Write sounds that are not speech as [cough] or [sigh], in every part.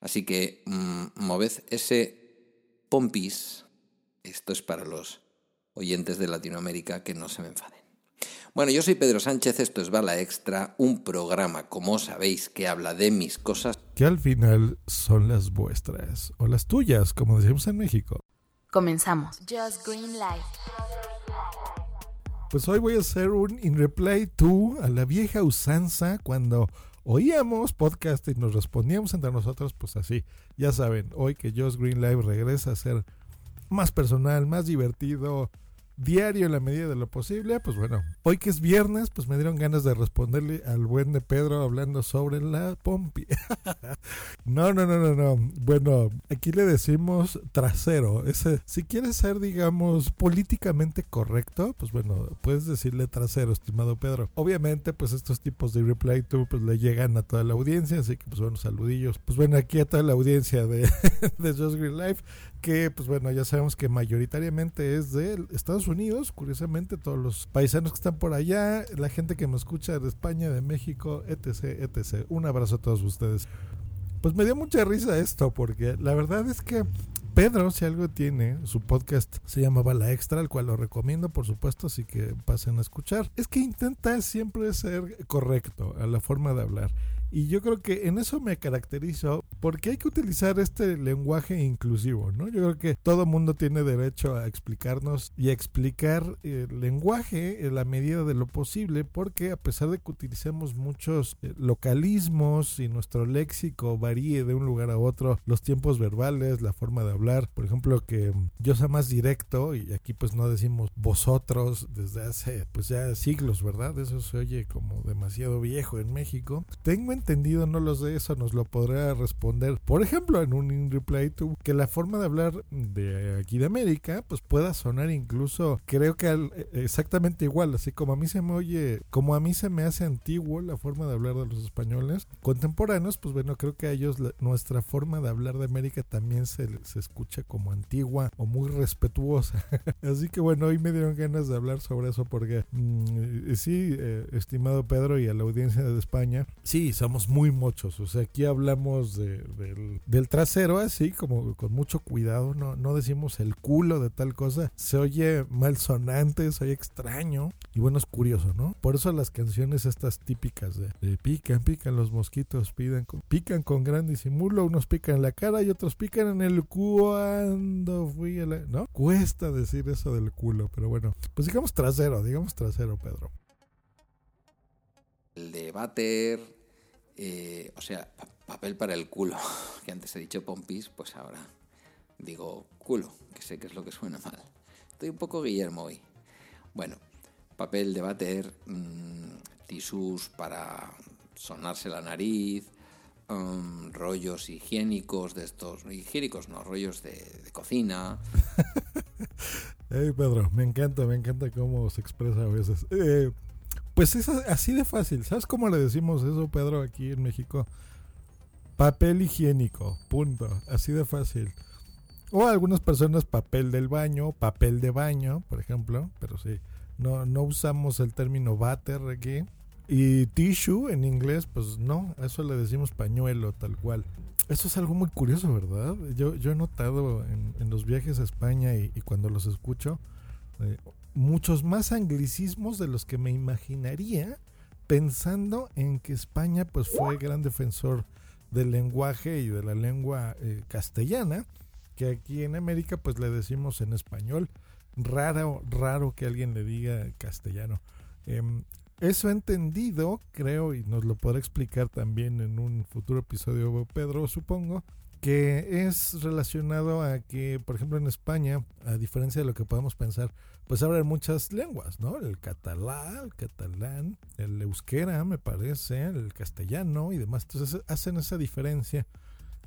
Así que mm, moved ese pompis. Esto es para los oyentes de Latinoamérica que no se me enfaden. Bueno, yo soy Pedro Sánchez, esto es Bala Extra, un programa, como sabéis, que habla de mis cosas. Que al final son las vuestras, o las tuyas, como decimos en México. Comenzamos. Just Green Light. Pues hoy voy a hacer un In Reply to a la vieja usanza cuando oíamos podcast y nos respondíamos entre nosotros, pues así. Ya saben, hoy que Just Green Live regresa a ser más personal, más divertido, diario en la medida de lo posible. Pues bueno, hoy que es viernes, pues me dieron ganas de responderle al buen de Pedro hablando sobre la pompi. [laughs] no, no, no, no, no. Bueno, aquí le decimos trasero. Ese, si quieres ser, digamos, políticamente correcto, pues bueno, puedes decirle trasero, estimado Pedro. Obviamente, pues estos tipos de reply to pues le llegan a toda la audiencia, así que pues bueno, saludillos. Pues bueno, aquí a toda la audiencia de, [laughs] de Just Green Life que pues bueno, ya sabemos que mayoritariamente es de Estados Unidos, curiosamente todos los paisanos que están por allá, la gente que me escucha de España, de México, etc, etc. Un abrazo a todos ustedes. Pues me dio mucha risa esto porque la verdad es que Pedro, si algo tiene, su podcast se llama Bala Extra, el cual lo recomiendo, por supuesto, así que pasen a escuchar. Es que intenta siempre ser correcto a la forma de hablar. Y yo creo que en eso me caracterizo porque hay que utilizar este lenguaje inclusivo, ¿no? Yo creo que todo mundo tiene derecho a explicarnos y a explicar el lenguaje en la medida de lo posible porque a pesar de que utilicemos muchos eh, localismos y nuestro léxico varíe de un lugar a otro, los tiempos verbales, la forma de hablar, por ejemplo, que yo sea más directo y aquí pues no decimos vosotros desde hace pues ya siglos, ¿verdad? Eso se oye como demasiado viejo en México. Tengo entendido, no lo sé, eso nos lo podrá responder. Por ejemplo, en un in reply to que la forma de hablar de aquí de América, pues pueda sonar incluso, creo que eh, exactamente igual, así como a mí se me oye, como a mí se me hace antiguo la forma de hablar de los españoles contemporáneos, pues bueno, creo que a ellos nuestra forma de hablar de América también se, se escucha como antigua o muy respetuosa. [laughs] así que bueno, hoy me dieron ganas de hablar sobre eso porque mm, sí, eh, estimado Pedro y a la audiencia de España, sí, son muy muchos. O sea, aquí hablamos del, trasero así, como con mucho cuidado. No, no decimos el culo de tal cosa. Se oye malsonante, se oye extraño. Y bueno, es curioso, ¿no? Por eso las canciones estas típicas de, pican, pican los mosquitos, pidan pican con gran disimulo. Unos pican en la cara y otros pican en el cuando fui a la... ¿No? Cuesta decir eso del culo, pero bueno. Pues digamos trasero, digamos trasero, Pedro. El de Bater, eh, o sea, papel para el culo, [laughs] que antes he dicho pompis, pues ahora digo culo, que sé que es lo que suena mal. Estoy un poco Guillermo hoy. Bueno, papel de bater, mmm, tisús para sonarse la nariz, um, rollos higiénicos de estos, higiénicos no, rollos de, cocina. [laughs] hey Pedro, me encanta, me encanta cómo se expresa a veces. Eh, pues es así de fácil. ¿Sabes cómo le decimos eso, Pedro, aquí en México? Papel higiénico, punto. Así de fácil. O algunas personas papel del baño, papel de baño, por ejemplo, pero sí, no, no usamos el término váter aquí. Y tissue en inglés, pues no, eso le decimos pañuelo, tal cual. Eso es algo muy curioso, ¿verdad? Yo, yo he notado en, los viajes a España y, cuando los escucho, eh, muchos más anglicismos de los que me imaginaría pensando en que España pues fue gran defensor del lenguaje y de la lengua eh, castellana que aquí en América pues le decimos en español raro raro que alguien le diga castellano. Em, eso entendido creo y nos lo podrá explicar también en un futuro episodio Pedro supongo que es relacionado a que, por ejemplo, en España, a diferencia de lo que podemos pensar, pues hablan muchas lenguas, ¿no? El catalán, el catalán, el euskera, me parece, el castellano y demás. Entonces hacen esa diferencia.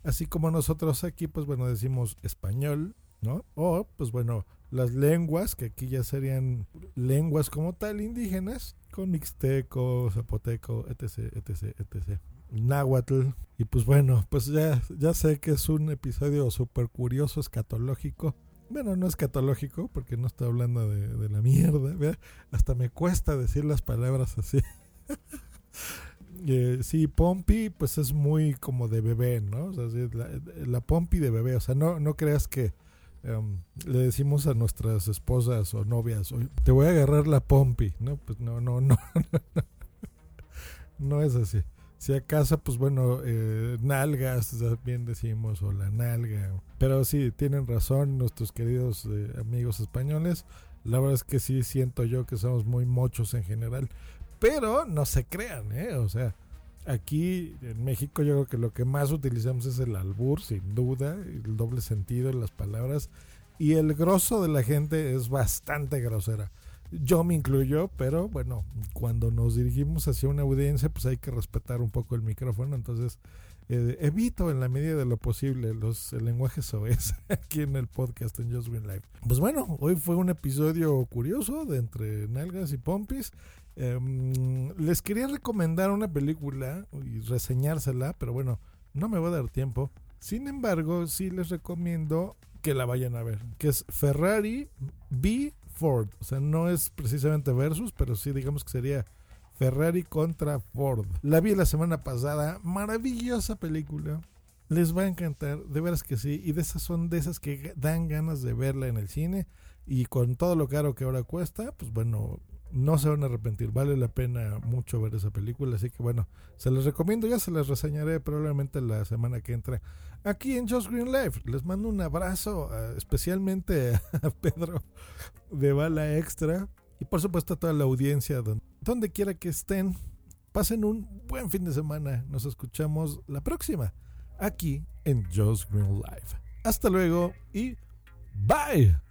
Así como nosotros aquí, pues bueno, decimos español, ¿no? O, pues bueno, las lenguas, que aquí ya serían lenguas como tal indígenas, con mixteco, zapoteco, etc, etc, etc náhuatl. Y pues bueno, pues ya, ya sé que es un episodio súper curioso, escatológico. Bueno, no escatológico, porque no estoy hablando de, la mierda. Hasta me cuesta decir las palabras así. [laughs] eh, sí, Pompi, pues es muy como de bebé, ¿no? O sea, sí, la, la Pompi de bebé, o sea, no, no creas que em, le decimos a nuestras esposas o novias, "Oye, te voy a agarrar la Pompi, ¿no? Pues no, no, [laughs] no, no es así. Si acaso, pues bueno, eh, nalgas también decimos, o la nalga. Pero sí, tienen razón nuestros queridos eh, amigos españoles. La verdad es que sí siento yo que somos muy mochos en general. Pero no se crean, ¿eh? O sea, aquí en México yo creo que lo que más utilizamos es el albur, sin duda, el doble sentido de las palabras. Y el grosso de la gente es bastante grosera. Yo me incluyo, pero bueno, cuando nos dirigimos hacia una audiencia, pues hay que respetar un poco el micrófono. Entonces, eh, evito en la medida de lo posible los el lenguaje soez [laughs] aquí en el podcast en Just Green Live. Pues bueno, hoy fue un episodio curioso de entre nalgas y pompis. Em, les quería recomendar una película y reseñársela, pero bueno, no me va a dar tiempo. Sin embargo, sí les recomiendo que la vayan a ver, que es Ferrari v Ford. O sea, no es precisamente versus, pero sí digamos que sería Ferrari contra Ford. La vi la semana pasada, maravillosa película. Les va a encantar, de veras que sí. Y de esas son de esas que dan ganas de verla en el cine. Y con todo lo caro que ahora cuesta, pues bueno, no se van a arrepentir. Vale la pena mucho ver esa película. Así que bueno, se les recomiendo. Ya se las reseñaré probablemente la semana que entra aquí en Just Green Life. Les mando un abrazo, uh, especialmente [laughs] a Pedro de Bala Extra. Y por supuesto a toda la audiencia, donde, donde quiera que estén. Pasen un buen fin de semana. Nos escuchamos la próxima aquí en Just Green Life. Hasta luego y bye.